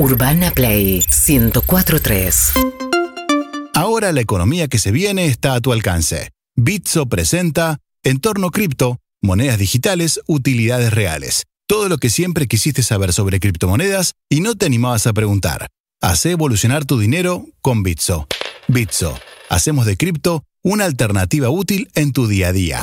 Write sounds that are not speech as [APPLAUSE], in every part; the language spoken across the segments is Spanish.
Urbana Play 1043. Ahora la economía que se viene está a tu alcance. Bitso presenta Entorno Cripto, monedas digitales, utilidades reales. Todo lo que siempre quisiste saber sobre criptomonedas y no te animabas a preguntar. Hace evolucionar tu dinero con Bitso. Bitso. Hacemos de cripto una alternativa útil en tu día a día.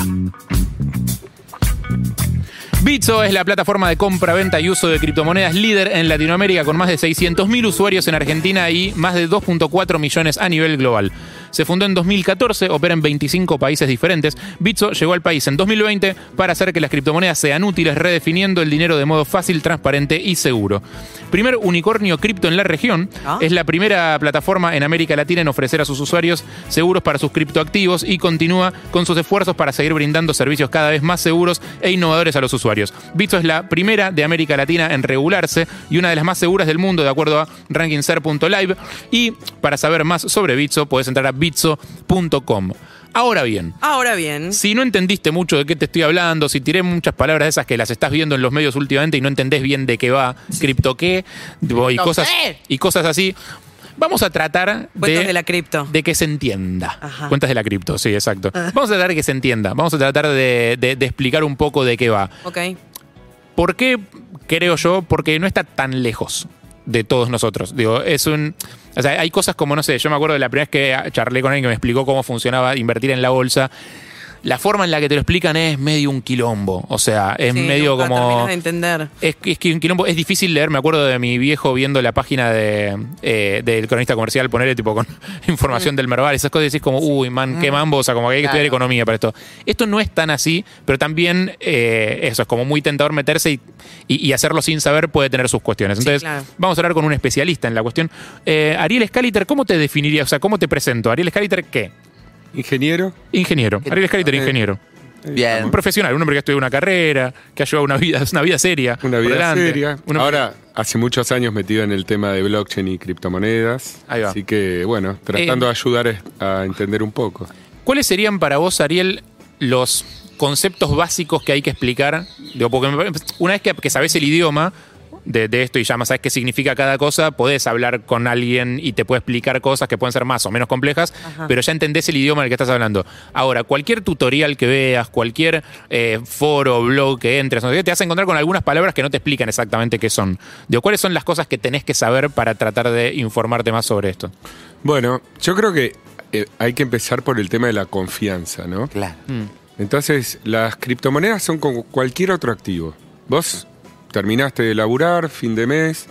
Bitso es la plataforma de compra, venta y uso de criptomonedas líder en Latinoamérica con más de 600.000 usuarios en Argentina y más de 2.4 millones a nivel global. Se fundó en 2014, opera en 25 países diferentes. Bitso llegó al país en 2020 para hacer que las criptomonedas sean útiles, redefiniendo el dinero de modo fácil, transparente y seguro. Primer unicornio cripto en la región, Ah. es la primera plataforma en América Latina en ofrecer a sus usuarios seguros para sus criptoactivos y continúa con sus esfuerzos para seguir brindando servicios cada vez más seguros e innovadores a los usuarios. Bitso es la primera de América Latina en regularse y una de las más seguras del mundo de acuerdo a rankingser.live y para saber más sobre Bitso puedes entrar a Ahora bien, Ahora bien. si no entendiste mucho de qué te estoy hablando, si tiré muchas palabras de esas que las estás viendo en los medios últimamente y no entendés bien de qué va, cripto qué, y cosas, y cosas así, vamos a tratar de, de la cripto. de que se entienda. Ajá. Cuentas de la cripto, sí, exacto. Vamos a tratar de que se entienda, vamos a tratar de, de- de explicar un poco de qué va. Ok. ¿Por qué creo yo? Porque no está tan lejos de todos nosotros. Digo, es un. Hay cosas como, no sé, yo me acuerdo de la primera vez que charlé con alguien que me explicó cómo funcionaba invertir en la bolsa. La forma en la que te lo explican es medio un quilombo. O sea, es Sí, medio como. de entender. Es, que- es que un quilombo es difícil leer. Me acuerdo de mi viejo viendo la página de, eh, del cronista comercial, ponerle tipo con [LAUGHS] información del Merval, esas cosas, y decís como, uy, man, qué mambo, o sea, como que hay que estudiar economía para esto. Esto no es tan así, pero también eh, eso, es como muy tentador meterse y, y- y hacerlo sin saber puede tener sus cuestiones. Sí, Entonces, claro. vamos a hablar con un especialista en la cuestión. Eh, Ariel Scaliter, ¿cómo te definiría? O sea, ¿cómo te presento? Ariel Scaliter, ¿qué? Ingeniero. Ingeniero. Ariel Scaliter, Eh, ingeniero. Bien. Un profesional, un hombre que ha estudiado una carrera, que ha llevado una vida, una vida seria. Una vida delante. seria. Ahora, hace muchos años metido en el tema de blockchain y criptomonedas. Ahí va. Así que, bueno, tratando Eh, de ayudar a entender un poco. ¿Cuáles serían para vos, Ariel, los conceptos básicos que hay que explicar? Digo, porque una vez que, que sabes el idioma de, de esto y ya más sabes qué significa cada cosa, podés hablar con alguien y te puede explicar cosas que pueden ser más o menos complejas, pero ya entendés el idioma del que estás hablando. Ahora, cualquier tutorial que veas, cualquier eh, foro, blog que entres, no sé qué, te vas a encontrar con algunas palabras que no te explican exactamente qué son. Digo, ¿cuáles son las cosas que tenés que saber para tratar de informarte más sobre esto? Bueno, yo creo que eh, hay que empezar por el tema de la confianza, ¿no? Claro. Entonces, las criptomonedas son como cualquier otro activo. Vos terminaste de laburar, fin de mes,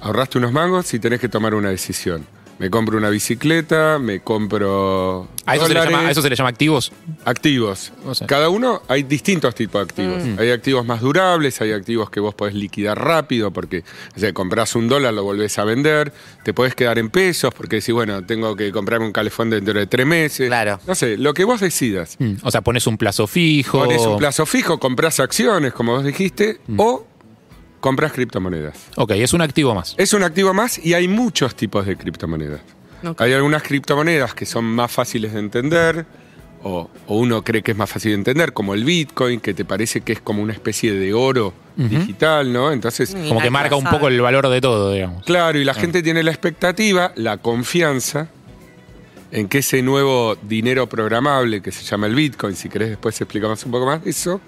ahorraste unos mangos y tenés que tomar una decisión. Me compro una bicicleta, me compro ¿A eso, se le dólares, llama, a eso se le llama activos? activos. O sea. Cada uno hay distintos tipos de activos. Mm. Hay activos más durables, hay activos que vos podés liquidar rápido porque o sea, compras un dólar, lo volvés a vender, te podés quedar en pesos porque decís, bueno, tengo que comprarme un calefón dentro de tres meses. Claro. No sé, lo que vos decidas. Mm, O sea, pones un plazo fijo. Pones un plazo fijo, compras acciones, como vos dijiste, Mm. o compras criptomonedas. Ok, es un activo más. Es un activo más y hay muchos tipos de criptomonedas. Ok. Hay algunas criptomonedas que son más fáciles de entender, o, o uno cree que es más fácil de entender, como el Bitcoin, que te parece que es como una especie de oro digital, ¿no? Entonces. Como que marca un poco el valor de todo, digamos. claro, y la gente tiene la expectativa, la confianza en que ese nuevo dinero programable que se llama el Bitcoin, si querés después explicamos un poco más de eso,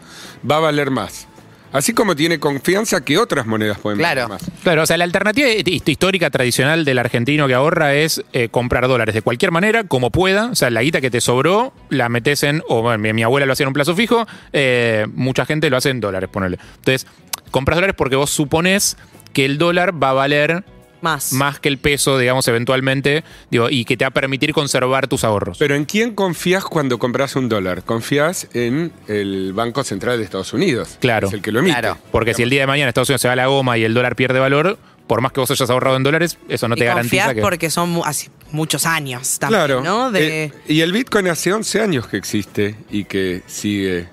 va a valer más. Así como tiene confianza que otras monedas pueden Claro. más. Claro, o sea, la alternativa hist- histórica tradicional del argentino que ahorra es eh, comprar dólares de cualquier manera, como pueda. O sea, la guita que te sobró, la metes en. O bueno, mi, mi abuela lo hacía en un plazo fijo, eh, mucha gente lo hace en dólares, ponele. Entonces, compras dólares porque vos suponés que el dólar va a valer Más. más que el peso, digamos, eventualmente, digo, y que te va a permitir conservar tus ahorros. Pero ¿en quién confías cuando compras un dólar? Confías en el Banco Central de Estados Unidos. Claro. Es el que lo emite. Claro. Porque si el día de mañana Estados Unidos se va a la goma y el dólar pierde valor, por más que vos hayas ahorrado en dólares, eso no y te garantiza confías que. porque son muchos años también, Claro. ¿no? De, Eh, y el Bitcoin hace 11 años que existe y que sigue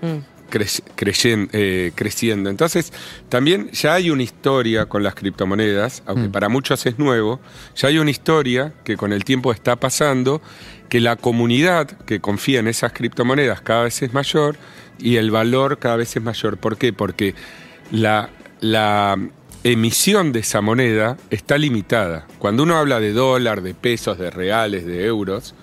Mm. Cre- eh, creciendo. Entonces, también ya hay una historia con las criptomonedas, aunque Mm. para muchos es nuevo, ya hay una historia que con el tiempo está pasando, que la comunidad que confía en esas criptomonedas cada vez es mayor y el valor cada vez es mayor. ¿Por qué? Porque la, la emisión de esa moneda está limitada. Cuando uno habla de dólar, de pesos, de reales, de euros,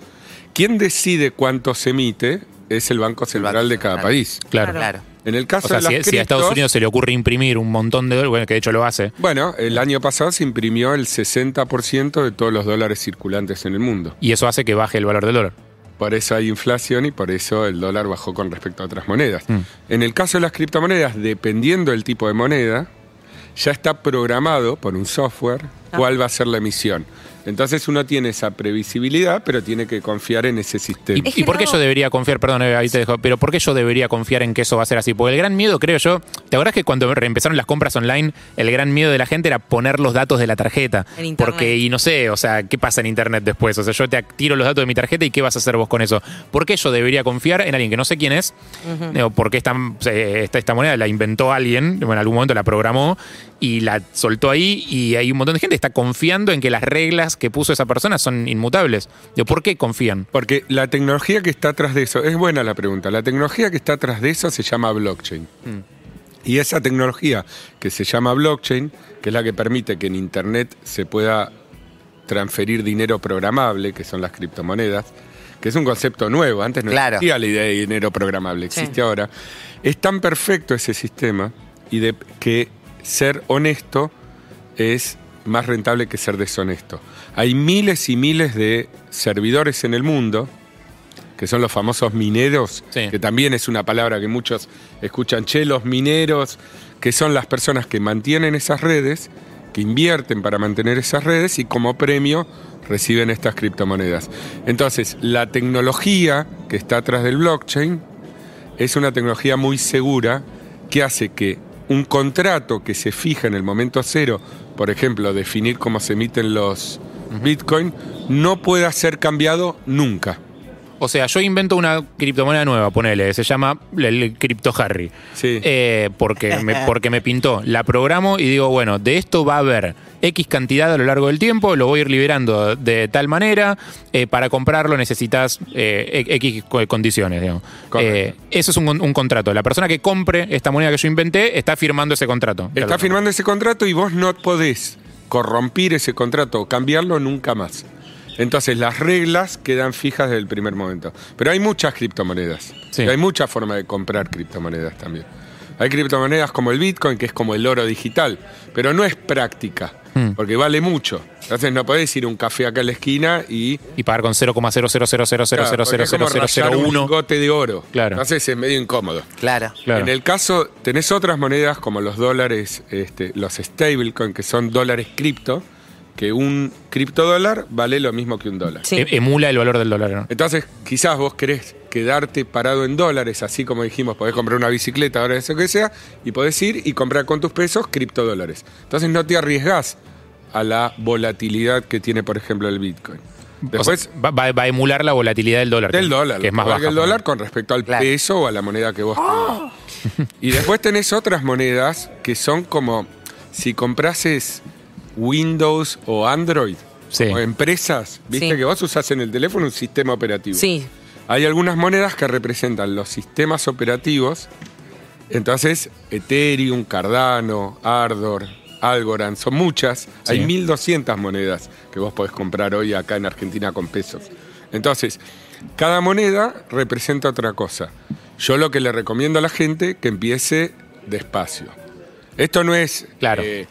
quien decide cuánto se emite es el Banco Central de cada Central. país. Claro. Claro. En el caso O sea, de las si, si a Estados Unidos se le ocurre imprimir un montón de dólares, bueno, que de hecho lo hace, Bueno, el año pasado se imprimió el 60% de todos los dólares circulantes en el mundo. y eso hace que baje el valor del dólar. Por eso hay inflación y por eso el dólar bajó con respecto a otras monedas. Mm. En el caso de las criptomonedas, dependiendo del tipo de moneda, ya está programado por un software cuál va a ser la emisión. Entonces uno tiene esa previsibilidad, pero tiene que confiar en ese sistema. ¿Y, Es y que por qué no- yo debería confiar, perdón, Eva, ahí te dejo, pero por qué yo debería confiar en que eso va a ser así? Porque el gran miedo, creo yo, ¿te acordás que cuando empezaron las compras online, el gran miedo de la gente era poner los datos de la tarjeta? En internet. Porque, y no sé, o sea, ¿qué pasa en internet después? O sea, yo te tiro los datos de mi tarjeta y ¿qué vas a hacer vos con eso? ¿Por qué yo debería confiar en alguien que no sé quién es? Digo, Porque esta, eh, esta, esta moneda la inventó alguien, bueno, en algún momento la programó y la soltó ahí y hay un montón de gente que está confiando en que las reglas que puso esa persona son inmutables. Digo, ¿Por qué confían? Porque la tecnología que está atrás de eso, es buena la pregunta, la tecnología que está atrás de eso se llama blockchain. Y esa tecnología que se llama blockchain, que es la que permite que en Internet se pueda transferir dinero programable, que son las criptomonedas, que es un concepto nuevo, antes no Claro. existía la idea de dinero programable, existe Sí. ahora. Es tan perfecto ese sistema y de que ser honesto es más rentable que ser deshonesto. Hay miles y miles de servidores en el mundo, que son los famosos mineros, Sí. que también es una palabra que muchos escuchan, che, los mineros, que son las personas que mantienen esas redes, que invierten para mantener esas redes y como premio reciben estas criptomonedas. Entonces, la tecnología que está atrás del blockchain es una tecnología muy segura que hace que un contrato que se fija en el momento cero, por ejemplo, definir cómo se emiten los Bitcoin, no pueda ser cambiado nunca. O sea, yo invento una criptomoneda nueva, ponele, se llama el Crypto Harry. Sí. Eh, porque, me, [LAUGHS] porque me pintó. La programo y digo, bueno, de esto va a haber X cantidad a lo largo del tiempo, lo voy a ir liberando de tal manera. eh, para comprarlo necesitas eh, X co- condiciones, digamos. Eh, eso es un, con- un contrato. La persona que compre esta moneda que yo inventé está firmando ese contrato. Está firmando ese contrato y vos no podés corrompir ese contrato cambiarlo nunca más. Entonces las reglas quedan fijas desde el primer momento. Pero hay muchas criptomonedas. Sí. Y hay muchas formas de comprar criptomonedas también. Hay criptomonedas como el Bitcoin, que es como el oro digital, pero no es práctica, Hmm. porque vale mucho. Entonces no podés ir a un café acá en la esquina y... Y pagar con Claro, porque es como rayar un 0,000000001. lingote de oro. Claro. Entonces es medio incómodo. Claro. Claro. En el caso, tenés otras monedas como los dólares, este, los stablecoin, que son dólares cripto, que un criptodólar vale lo mismo que un dólar. Sí. E- Emula el valor del dólar. ¿no? Entonces, quizás vos querés quedarte parado en dólares, así como dijimos, podés comprar una bicicleta, ahora eso que sea, y podés ir y comprar con tus pesos criptodólares. Entonces no te arriesgás a la volatilidad que tiene, por ejemplo, el Bitcoin. O sea, Después, va, va- va a emular la volatilidad del dólar. del que- dólar, Que es más baja. el dólar con respecto al Claro. peso o a la moneda que vos tenés. Y después tenés otras monedas que son como si comprases Windows o Android Sí. o empresas, viste Sí. que vos usás en el teléfono un sistema operativo. Sí. Hay algunas monedas que representan los sistemas operativos. Entonces, Ethereum, Cardano, Ardor, Algorand, son muchas. Sí. Hay 1200 monedas que vos podés comprar hoy acá en Argentina con pesos. Entonces, cada moneda representa otra cosa. Yo lo que le recomiendo a la gente que empiece despacio. Esto no es Claro. eh,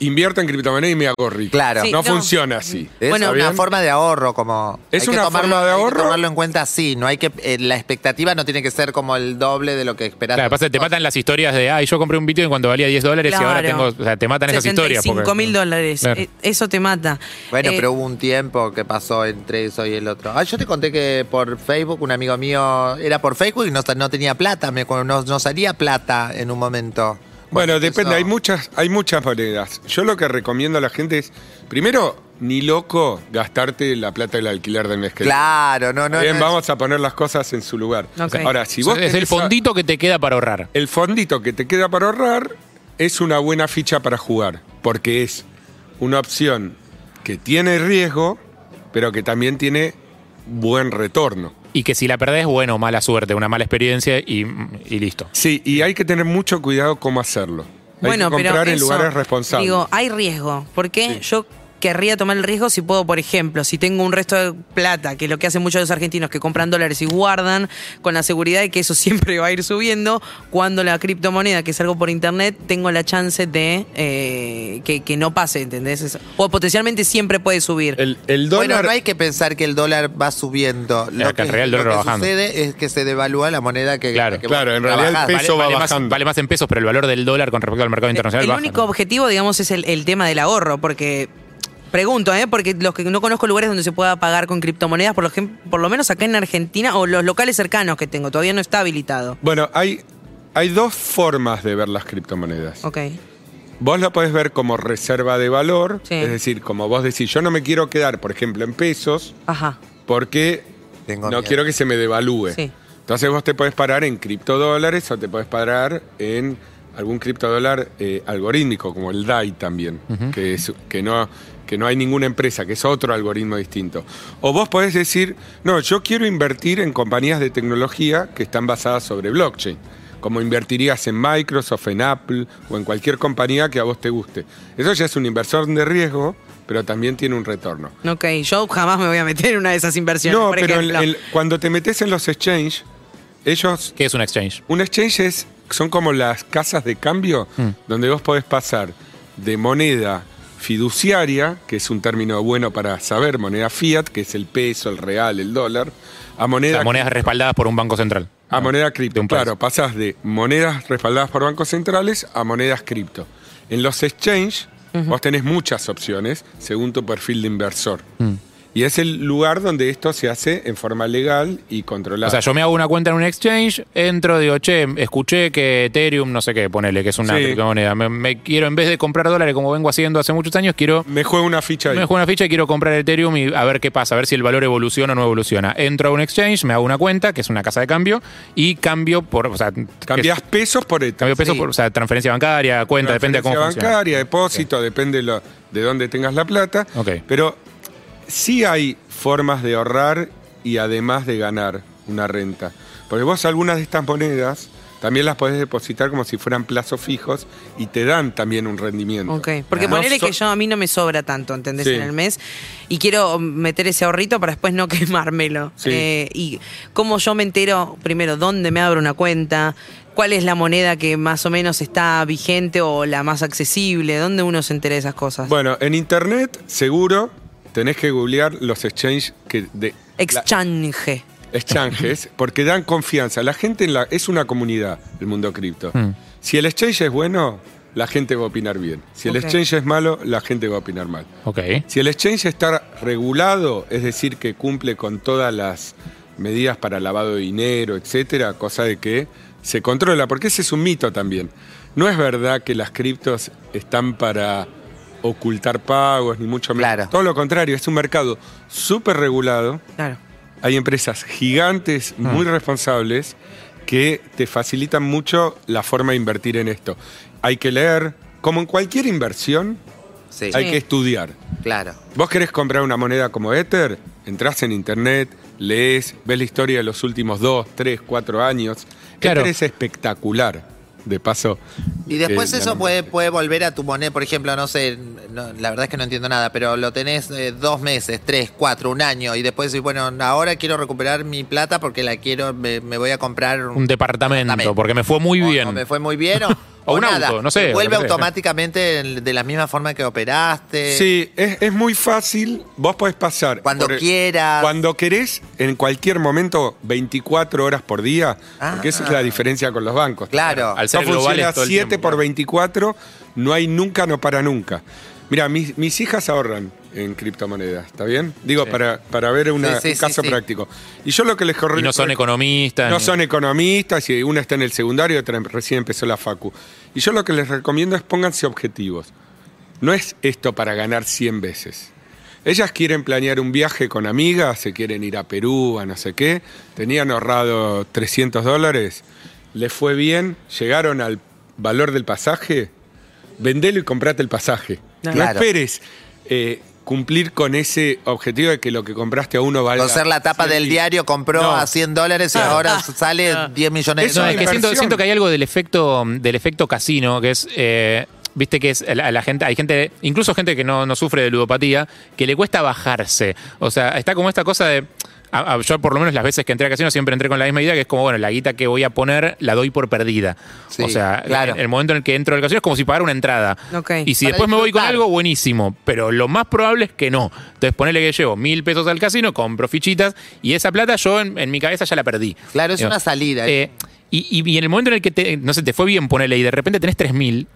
invierto en criptomoneda y me hago rico. Claro. Sí, no, no. funciona así. Es Bueno, una ¿Bien? forma de ahorro, como. Es hay que una tomarlo- forma de hay que ahorro. tomarlo en cuenta así. No hay que. eh, la expectativa no tiene que ser como el doble de lo que esperas. Claro, pasa te matan las historias de, ay, yo compré un Bitcoin cuando valía 10 dólares y ahora tengo. O sea, te matan esas historias. porque- 5 mil dólares. Claro. Eh, Eso te mata. Bueno, Eh, pero hubo un tiempo que pasó entre eso y el otro. Ah, yo te conté que por Facebook, un amigo mío era por Facebook y no, no tenía plata, me, no, no salía plata en un momento. Bueno, Eso- depende, hay muchas, hay muchas monedas. Yo lo que recomiendo a la gente es, primero, ni loco gastarte la plata del alquiler del mes que viene. Claro, no, no. Bien, no, vamos a poner las cosas en su lugar. Ahora, si vos es el a- fondito que te queda para ahorrar. el fondito que te queda para ahorrar es una buena ficha para jugar, porque es una opción que tiene riesgo, pero que también tiene buen retorno. Y que si la perdés, bueno, mala suerte, una mala experiencia y, y listo. Sí, y hay que tener mucho cuidado cómo hacerlo. Hay bueno, que comprar pero en eso, lugares responsables. Digo, hay riesgo. ¿Por qué? Yo querría tomar el riesgo si puedo, por ejemplo, si tengo un resto de plata, que es lo que hacen muchos de los argentinos que compran dólares y guardan con la seguridad de que eso [LAUGHS] siempre va a ir subiendo, cuando la criptomoneda, que es algo por internet, tengo la chance de eh, que, que no pase, ¿entendés? O potencialmente siempre puede subir. El, el Bueno, no hay que pensar que el dólar va subiendo. Lo acá que, en realidad el lo dólar que va bajando. sucede es que se devalúa la moneda que, Claro. que Claro, en realidad el peso- va vale, más, bajando. vale más en pesos, pero el valor del dólar con respecto al mercado internacional el baja. único objetivo, digamos, es el, el tema del ahorro, porque pregunto, ¿eh? porque los que no conozco lugares donde se pueda pagar con criptomonedas, por lo, por lo menos acá en Argentina, o los locales cercanos que tengo, todavía no está habilitado. Bueno, hay, hay dos formas de ver las criptomonedas. Ok. Vos la podés ver como reserva de valor, Sí. es decir, como vos decís, yo no me quiero quedar, por ejemplo, en pesos, Ajá. porque Tengo no miedo. quiero que se me devalúe. Sí. Entonces vos te podés parar en criptodólares o te podés parar en algún criptodólar eh, algorítmico, como el DAI también, que, es, que, no, que no hay ninguna empresa, que es otro algoritmo distinto. O vos podés decir, no, yo quiero invertir en compañías de tecnología que están basadas sobre blockchain, como invertirías en Microsoft, en Apple o en cualquier compañía que a vos te guste. Eso ya es un inversor de riesgo, pero también tiene un retorno. Ok, yo jamás me voy a meter en una de esas inversiones. No, por pero el- ejemplo. el- cuando te metes en los exchange, ellos ¿Qué es un exchange? un exchange es, son como las casas de cambio Mm. donde vos podés pasar de moneda fiduciaria, que es un término bueno para saber, moneda fiat, que es el peso, el real, el dólar, a O moneda, sea, monedas respaldadas por un banco central. a moneda De cripto. Claro, pasás de monedas respaldadas por bancos centrales a monedas cripto. En los exchange vos tenés muchas opciones según tu perfil de inversor. Mm. Y es el lugar donde esto se hace en forma legal y controlada. O sea, yo me hago una cuenta en un exchange, entro, digo, che, escuché que Ethereum, no sé qué, ponele, que es una Sí. criptomoneda. Me, me quiero, en vez de comprar dólares como vengo haciendo hace muchos años, quiero. me juego una ficha ahí. Me juego una ficha y quiero comprar Ethereum y a ver qué pasa, a ver si el valor evoluciona o no evoluciona. Entro a un exchange, me hago una cuenta, que es una casa de cambio, y cambio por. O sea, Cambiás que- pesos por Ether. Cambio peso Sí. por, o sea, transferencia bancaria, cuenta, depende de cómo Transferencia funciona. bancaria, depósito, depende lo- de dónde tengas la plata. Ok. Pero sí hay formas de ahorrar y además de ganar una renta. Porque vos algunas de estas monedas también las podés depositar como si fueran plazos fijos y te dan también un rendimiento. Ok, porque No ponele so- que yo a mí no me sobra tanto, ¿entendés? Sí. En el mes. Y quiero meter ese ahorrito para después no [LAUGHS] quemármelo. Sí. Eh, y cómo yo me entero, primero, dónde me abro una cuenta, cuál es la moneda que más o menos está vigente o la más accesible, dónde uno se entera de esas cosas. Bueno, en internet seguro tenés que googlear los exchanges que de, la- Exchange. exchanges [LAUGHS] porque dan confianza. La gente en la, es una comunidad, el mundo cripto. Hmm. Si el exchange es bueno, la gente va a opinar bien. Si el exchange es malo, la gente va a opinar mal. Ok. Si el exchange está regulado, es decir, que cumple con todas las medidas para lavado de dinero, etcétera, cosa de que se controla, porque ese es un mito también. No es verdad que las criptos están para ocultar pagos, ni mucho menos. Claro. Todo lo contrario, es un mercado súper regulado. Claro. Hay empresas gigantes, muy responsables, que te facilitan mucho la forma de invertir en esto. Hay que leer, como en cualquier inversión, Sí, hay Sí. que estudiar. claro. Vos querés comprar una moneda como Ether, entrás en internet, lees, ves la historia de los últimos dos, tres, cuatro años. Claro. Ether es espectacular. De paso. Y después eh, eso puede, puede volver a tu moneda, por ejemplo, no sé, no, la verdad es que no entiendo nada, pero lo tenés eh, dos meses, tres, cuatro, un año, y después decís, bueno, ahora quiero recuperar mi plata porque la quiero, me, me voy a comprar Un departamento, departamento. porque me fue muy O- bien. o me fue muy bien o, O un nada. auto, no sé, Vuelve sea. automáticamente en- de la misma forma que operaste. Sí, es, es muy fácil. Vos podés pasar. Cuando por quieras. Cuando querés, en cualquier momento, 24 horas por día. Porque esa es la Ah. diferencia con los bancos. Claro. Al ser globales funciona todo el 7 tiempo, por claro. 24, no hay nunca, no para nunca. Mira, mis, mis hijas ahorran en criptomonedas, ¿está bien? Digo, para, para ver una- Sí, sí, un caso sí, sí. práctico. Y yo lo que les corre Y no son economistas. no ni- son economistas y una está en el secundario y otra recién empezó la facu. Y yo lo que les recomiendo es pónganse objetivos. No es esto para ganar 100 veces. Ellas quieren planear un viaje con amigas, se quieren ir a Perú, a no sé qué. Tenían ahorrado 300 dólares, les fue bien, llegaron al valor del pasaje, vendelo y comprate el pasaje. No Claro. esperes eh, cumplir con ese objetivo de que lo que compraste a uno valga. Coser la tapa 100 del diario, compró No. a 100 dólares y ahora sale 10 millones No, de es una que dólares. siento, siento que hay algo del efecto, del efecto casino, que es. eh, Viste que es la, la gente, hay gente, incluso gente que no, no sufre de ludopatía, que le cuesta bajarse. O sea, está como esta cosa de. A- a- yo, por lo menos, las veces que entré a casino, siempre entré con la misma idea, que es como, bueno, la guita que voy a poner la doy por perdida. Sí, o sea, claro. en el momento en el que entro al casino es como si pagara una entrada. Ok. Y si Para después me voy con algo, buenísimo. Pero lo más probable es que no. Entonces, ponele que llevo mil pesos al casino, compro fichitas, y esa plata yo en, en mi cabeza ya la perdí. Claro, es Digo, una salida. eh, y, y- y en el momento en el que te, no sé, te fue bien ponele y de repente tenés 3000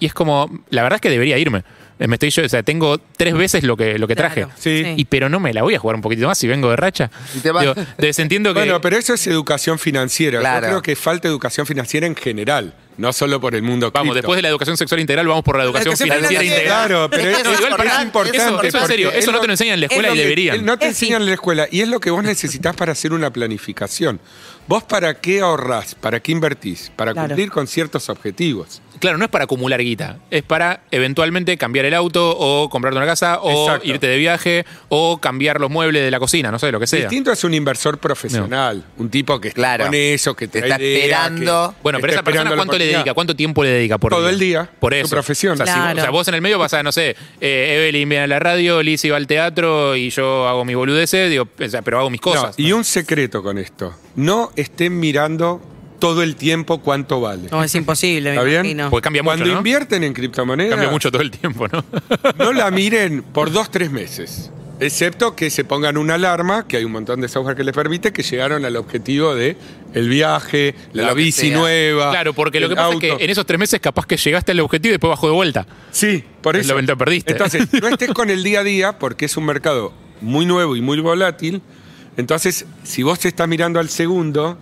y es como, la verdad es que debería irme. Eh, Me estoy yo, o sea, tengo tres veces lo que, lo que traje. Claro, Sí. Y pero no me la voy a jugar un poquito más si vengo de racha. Y te va- Digo, entonces entiendo que. Bueno, pero eso es educación financiera. Claro. Yo creo que falta educación financiera en general, no solo por el mundo vamos, cripto. después de la educación sexual integral, vamos por la educación financiera financiera. integral. Claro, pero Es es, igual, es eso- importante. eso- eso en serio, porque eso es no lo- te lo enseñan en la es escuela y deberían. No te enseñan en la escuela y es lo que vos necesitas para hacer una planificación. ¿Vos para qué ahorrás? ¿Para qué invertís? Para Claro. cumplir con ciertos objetivos. Claro, no es para acumular guita, es para eventualmente cambiar el auto o comprarte una casa o Exacto. irte de viaje o cambiar los muebles de la cocina, no sé, lo que sea. Distinto es un inversor profesional, un tipo que está Claro. con eso, que te Está esperando. Bueno, pero esa persona cuánto le dedica, cuánto tiempo le dedica por Todo día? el día, Por su eso. profesión. O sea, si vos- o sea, vos en el medio vas a, no sé, eh, Evelyn viene a la radio, Liz va al teatro y yo hago mi boludeces, digo, o sea, pero hago mis cosas. y un secreto con esto. No estén mirando todo el tiempo cuánto vale. No, es imposible, me ¿Está bien? imagino. Porque cambia mucho, Cuando ¿no? invierten en criptomonedas, Cambia mucho todo el tiempo, ¿no? [LAUGHS] no la miren por dos, tres meses. Excepto que se pongan una alarma, que hay un montón de software que les permite, que llegaron al objetivo de el viaje, la, Lo que bici sea. nueva. claro, porque lo el que pasa es que en esos tres meses capaz que llegaste al objetivo y después bajó de vuelta. Sí, por Es eso. lo perdiste. Entonces, no estés con el día a día porque es un mercado muy nuevo y muy volátil. Entonces, si vos te estás mirando al segundo,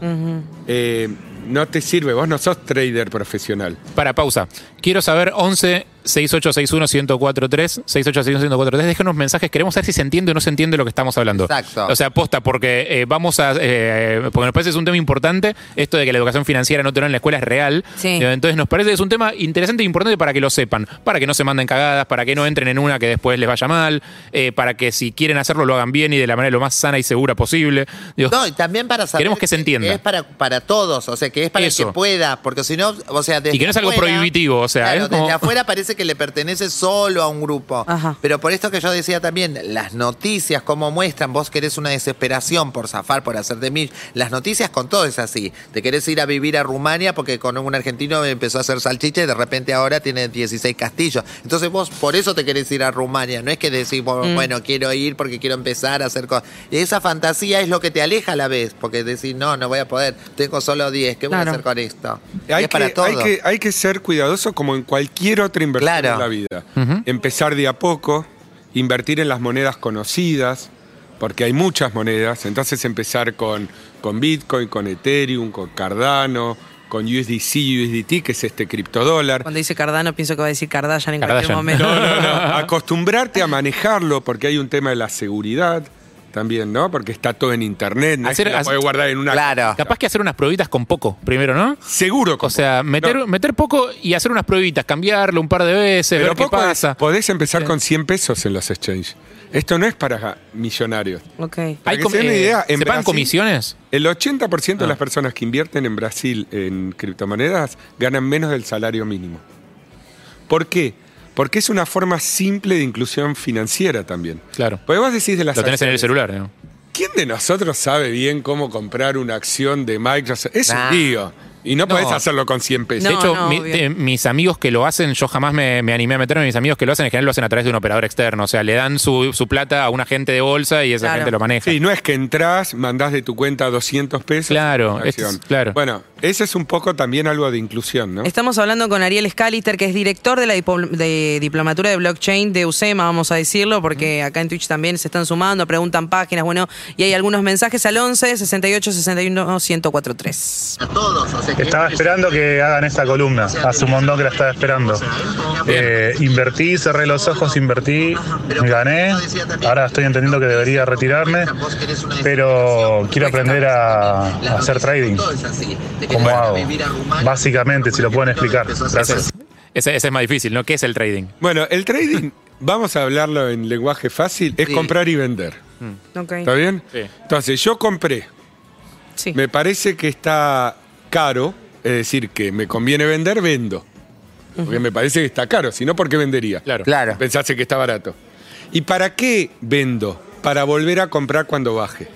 eh, no te sirve. Vos no sos trader profesional. Para pausa. Quiero saber 11 6861-1043, 6861-1043. Déjenos mensajes. Queremos saber si se entiende o no se entiende lo que estamos hablando. Exacto. O sea, posta, porque eh, vamos a. eh, porque nos parece que es un tema importante. Esto de que la educación financiera no te lo dan en la escuela es real. Sí. Eh, Entonces, nos parece que es un tema interesante e importante para que lo sepan. Para que no se manden cagadas, para que no entren en una que después les vaya mal. eh, para que si quieren hacerlo, lo hagan bien y de la manera lo más sana y segura posible. Digo, No, y también para saber Queremos que se entienda. es para, para todos, o sea, que es para Eso. el que pueda, porque si no, o sea, desde Y que no es algo afuera- prohibitivo, o sea, claro, es como- desde afuera parece que le pertenece solo a un grupo. Ajá. Pero por esto que yo decía también, las noticias, como muestran, vos querés una desesperación por zafar, por hacer de mí. Las noticias con todo es así. Te querés ir a vivir a Rumania porque con un argentino empezó a hacer salchicha y de repente ahora tiene 16 castillos. Entonces vos por eso te querés ir a Rumania. No es que decís, bueno, Mm. bueno, quiero ir porque quiero empezar a hacer cosas. Esa fantasía es lo que te aleja a la vez, porque decís, no, no voy a poder. Tengo solo 10, ¿qué voy Claro. a hacer con esto? Hay es para que, todo. hay, que, hay que ser cuidadoso como en cualquier otra inversión Claro. en la vida. Empezar de a poco, invertir en las monedas conocidas, porque hay muchas monedas. Entonces empezar con, con Bitcoin, con Ethereum, con Cardano, con USDC, USDT, que es este criptodólar. Cuando dice Cardano, pienso que va a decir Kardashian en cualquier momento. No, no, no. Acostumbrarte a manejarlo porque hay un tema de la seguridad también, ¿no? Porque está todo en internet, no Hacer- es que hacer- podés guardar en una Claro. Capaz que hacer unas pruebitas con poco, primero, ¿no? Seguro. O sea, meter, No. meter poco y hacer unas pruebitas, cambiarlo un par de veces, Pero ver qué poco pasa. podés empezar Sí. con 100 pesos en los exchanges. Esto no es para millonarios. Ok. Para Hay que se den una idea, en ¿Se pagan Brasil- comisiones? El 80% de Ah. las personas que invierten en Brasil en criptomonedas ganan menos del salario mínimo. ¿Por qué? Porque es una forma simple de inclusión financiera también. Claro. Porque vos decís de las Lo tenés en el celular, ¿no? ¿Quién de nosotros sabe bien cómo comprar una acción de Microsoft? Es Nah. un lío. Y no, No. podés hacerlo con 100 pesos. de hecho, no, mi- obvio. eh, mis amigos que lo hacen, yo jamás me, me animé a meterme. Mis amigos que lo hacen, en general lo hacen a través de un operador externo. O sea, le dan su, su plata a un agente de bolsa y esa Claro. gente lo maneja. Sí, no es que entras, mandás de tu cuenta 200 pesos. Claro, es- acción. claro. Bueno, ese es un poco también algo de inclusión, ¿no? Estamos hablando con Ariel Scaliter, que es director de la dipo- de diplomatura de blockchain de UCEMA, vamos a decirlo, porque acá en Twitch también se están sumando, preguntan páginas, bueno, y hay algunos mensajes al 11 68 61 1043. A todos, o sea, Estaba esperando que hagan esta columna. Hace un montón que la estaba esperando. Eh, invertí, cerré los ojos, invertí, gané. Ahora estoy entendiendo que debería retirarme, pero quiero aprender a, a hacer trading. ¿Cómo hago? Básicamente, si lo pueden explicar. Gracias. Ese, ese es más difícil, ¿no? ¿Qué es el trading? Bueno, el trading [LAUGHS] vamos a hablarlo en lenguaje fácil, es Sí. comprar y vender. Ok. ¿Está bien? Sí. Entonces, yo compré, Sí. me parece que está caro, es decir, que me conviene vender, vendo. Porque me parece que está caro, si no, ¿por qué vendería? Claro. Claro. Pensase que está barato. ¿Y para qué vendo? Para volver a comprar cuando baje.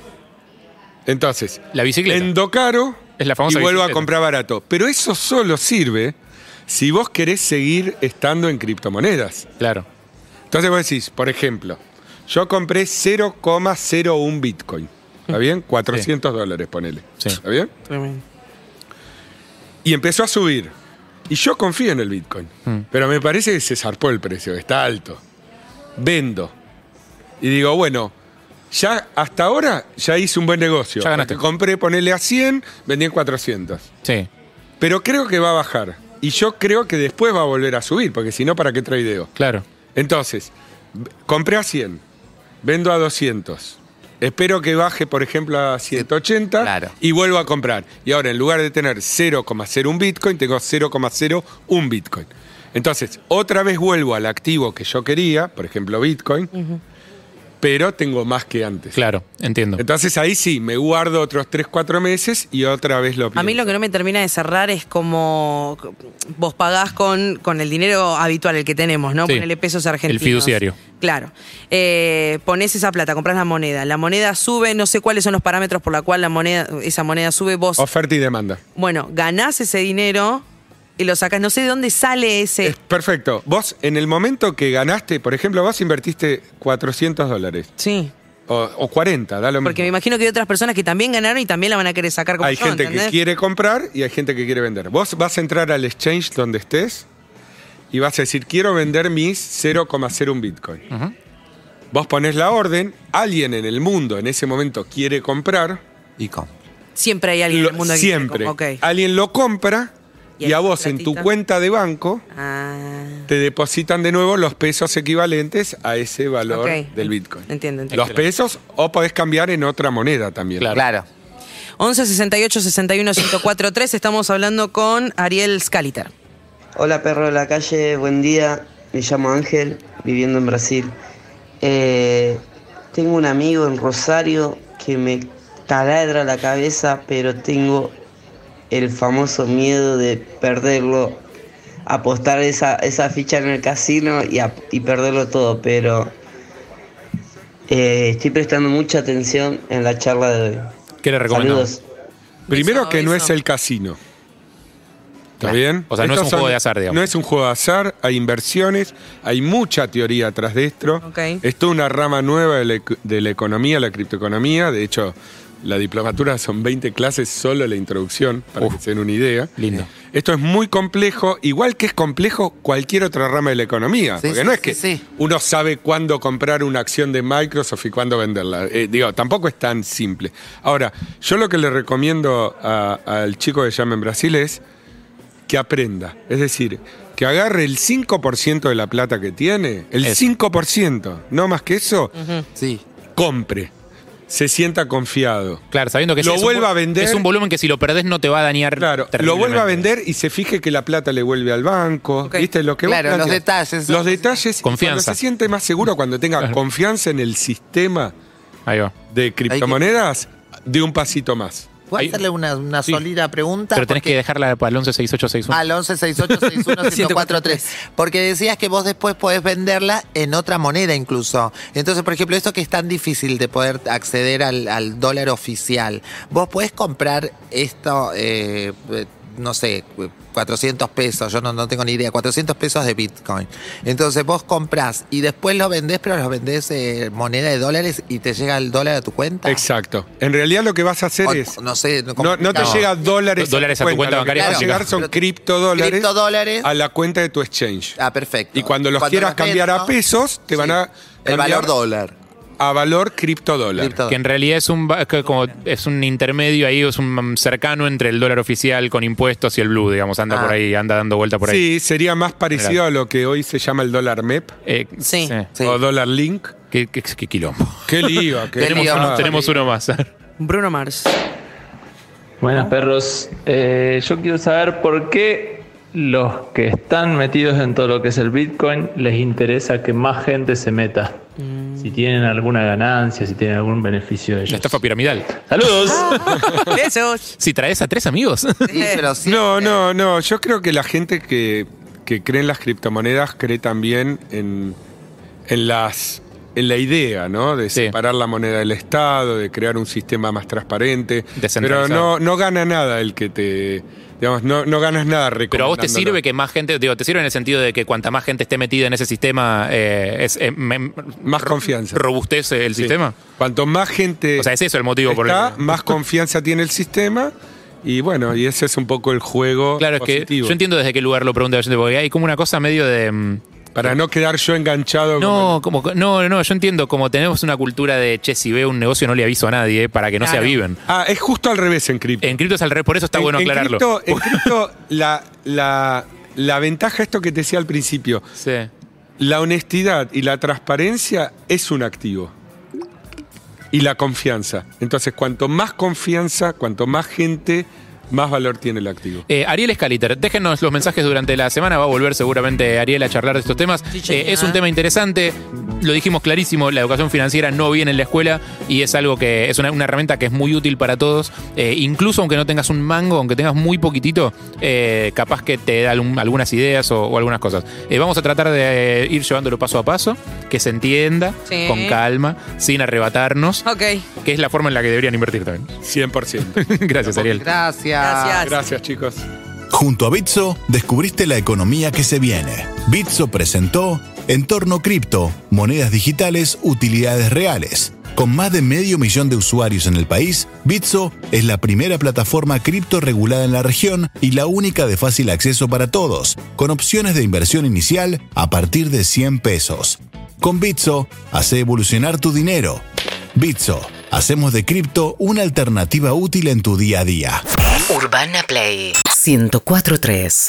Entonces, La bicicleta. vendo caro Es la famosa y vuelvo a bicicleta. comprar barato. Pero eso solo sirve si vos querés seguir estando en criptomonedas. Claro. Entonces vos decís, por ejemplo, yo compré 0,01 Bitcoin. ¿Está bien? 400 dólares, ponele. Sí. ¿Está bien? Tremendo. Y empezó a subir. Y yo confío en el Bitcoin. Mm. Pero me parece que se zarpó el precio, está alto. Vendo. Y digo, bueno, ya hasta ahora ya hice un buen negocio. Ya ganaste. Compré, ponele a 100, vendí en 400. Sí. Pero creo que va a bajar. Y yo creo que después va a volver a subir, porque si no, ¿para qué tradeo? Claro. Entonces, compré a 100, vendo a 200. Espero que baje, por ejemplo, a 180 Claro. y vuelvo a comprar. Y ahora, en lugar de tener 0,01 Bitcoin, tengo 0,01 Bitcoin. Entonces, otra vez vuelvo al activo que yo quería, por ejemplo, Bitcoin, pero tengo más que antes. Claro. Entiendo. Entonces ahí sí, me guardo otros 3, 4 meses y otra vez lo A mí lo que no me termina de cerrar es como vos pagás con, con el dinero habitual, el que tenemos, ¿no? Sí. Ponele pesos argentinos. El fiduciario. Claro. Eh, ponés esa plata, compras la moneda. La moneda sube, no sé cuáles son los parámetros por la cual la moneda, esa moneda sube. Vos, Oferta y demanda. bueno, ganás ese dinero y lo sacás. No sé de dónde sale ese. Es perfecto. Vos, en el momento que ganaste, por ejemplo, vos invertiste 400 dólares. Sí. O, o 40, da lo mismo. Porque me imagino que hay otras personas que también ganaron y también la van a querer sacar como Hay yo, gente ¿entendés? que quiere comprar y hay gente que quiere vender. Vos vas a entrar al exchange donde estés y vas a decir, quiero vender mis 0,01 Bitcoin. Vos pones la orden, alguien en el mundo en ese momento quiere comprar. Y com- Siempre hay alguien lo- en el mundo que quiere siempre. Alguien lo compra Y y, a vos en tu cuenta de banco Ah. te depositan de nuevo los pesos equivalentes a ese valor del Bitcoin. Entiendo, entiendo. Los pesos o podés cambiar en otra moneda también. Claro. Claro. 11 68 61 1043 3 estamos hablando con Ariel Scaliter. Hola perro de la calle, buen día. Me llamo Ángel, viviendo en Brasil. Eh, tengo un amigo en Rosario que me taladra la cabeza, pero tengo el famoso miedo de perderlo, apostar esa, esa ficha en el casino y, a- y perderlo todo, pero eh, estoy prestando mucha atención en la charla de hoy. ¿Qué le recomendamos? Primero Eso, que no es el casino. ¿Está Claro. bien? O sea, no es un juego de azar, digamos. No es un juego de azar, hay inversiones, hay mucha teoría atrás de esto. Ok. Es toda una rama nueva de la, de la economía, la criptoeconomía. De hecho, la diplomatura son 20 clases, solo la introducción, para Uf. que se den una idea. Lindo. Esto es muy complejo, igual que es complejo cualquier otra rama de la economía. Sí, porque sí, no es sí, que sí. uno sabe cuándo comprar una acción de Microsoft y cuándo venderla. Eh, digo, tampoco es tan simple. Ahora, yo lo que le recomiendo al chico que llama en Brasil es que aprenda. Es decir, que agarre el 5% de la plata que tiene, el Eso. 5%, no más que eso, Sí. compre. Se sienta confiado. Claro, sabiendo que Lo es un vuelva vo- a vender. Es un volumen que si lo perdés no te va a dañar. Claro, lo vuelve a vender y se fije que la plata le vuelve al banco. ¿Viste? Lo que Claro, los detalles. Los detalles. Confianza. Cuando se siente más seguro, cuando tenga Claro. confianza en el sistema Ahí va. de criptomonedas, de un pasito más. ¿Puedo Ahí- hacerle una, una Sí. sólida pregunta? Pero tenés Porque- que dejarla para el 116861. Al 1168611043. [LAUGHS] Porque decías que vos después podés venderla en otra moneda incluso. Entonces, por ejemplo, esto que es tan difícil de poder acceder al, al dólar oficial, vos podés comprar esto, eh, eh, no sé, 400 pesos, yo no, no tengo ni idea, 400 pesos de Bitcoin. Entonces vos comprás y después lo vendés, pero lo vendés eh, moneda de dólares y te llega el dólar a tu cuenta. Exacto. En realidad lo que vas a hacer O- es. no sé, No, no te llega dólares, Dólares a tu cuenta bancaria básica. llegar son Pero- criptodólares, Criptodólares. a la cuenta de tu exchange. Ah, perfecto. Y cuando los quieras cambiar a pesos, te van a El valor dólar. A valor criptodólar. Cripto- Que en realidad es un, como, es un intermedio ahí, es un cercano entre el dólar oficial con impuestos y el blue, digamos, anda Ah. por ahí, anda dando vuelta por ahí. Sí, sería más parecido a lo que hoy se llama el dólar MEP Eh, Sí. Sí. o dólar link. Qué, qué- qué quilombo. Qué lío. [LAUGHS] qué tenemos, lío. uno, tenemos uno más. Bruno Mars. Buenas perros, Eh, yo quiero saber por qué los que están metidos en todo lo que es el Bitcoin les interesa que más gente se meta. Si tienen alguna ganancia, si tienen algún beneficio de ellos. La estafa piramidal. ¡Saludos! [LAUGHS] Besos. Si traes a tres amigos. Sí, pero sí. No, no, no. Yo creo que la gente que, que cree en las criptomonedas cree también en, en las en la idea, ¿no? De Sí. separar la moneda del Estado, de crear un sistema más transparente. Pero no, no gana nada el que te. Digamos, no, no ganas nada Pero a vos te sirve que más gente, digo, te sirve en el sentido de que cuanta más gente esté metida en ese sistema, eh, es eh, me- Más confianza. robustece el Sí. sistema. Cuanto más gente O sea, es eso el motivo por el que- más confianza tiene el sistema. Y bueno, y ese es un poco el juego Claro, es que yo entiendo desde qué lugar lo pregunta la gente, porque hay como una cosa medio de. Para no quedar yo enganchado No, como, no, no, yo entiendo, como tenemos una cultura de che, si veo un negocio no le aviso a nadie para que no se aviven. Ah, es justo al revés en cripto. En cripto es al revés, por eso está En- bueno en aclararlo. cripto- en [LAUGHS] cripto, la, la, la ventaja, esto que te decía al principio, Sí. la honestidad y la transparencia es un activo. Y la confianza. Entonces, cuanto más confianza, cuanto más gente, más valor tiene el activo. Eh, Ariel Scaliter, déjenos los mensajes durante la semana, va a volver seguramente Ariel a charlar de estos temas. Sí, Eh, es un tema interesante, lo dijimos clarísimo, la educación financiera no viene en la escuela y es algo que es una, una herramienta que es muy útil para todos, Eh, incluso aunque no tengas un mango, aunque tengas muy poquitito, eh, capaz que te da algún- algunas ideas o, o algunas cosas. Eh, vamos a tratar de ir llevándolo paso a paso, que se entienda, Sí. con calma, sin arrebatarnos, Ok. que es la forma en la que deberían invertir también. 100%. [LAUGHS] Gracias, Ariel. Gracias. Gracias. Gracias, chicos. Junto a Bitso, descubriste la economía que se viene. Bitso presentó Entorno Cripto, monedas digitales, utilidades reales. Con más de medio millón de usuarios en el país, Bitso es la primera plataforma cripto regulada en la región y la única de fácil acceso para todos, con opciones de inversión inicial a partir de 100 pesos. Con Bitso, hace evolucionar tu dinero. Bitso, hacemos de cripto una alternativa útil en tu día a día. Urbana Play 1043.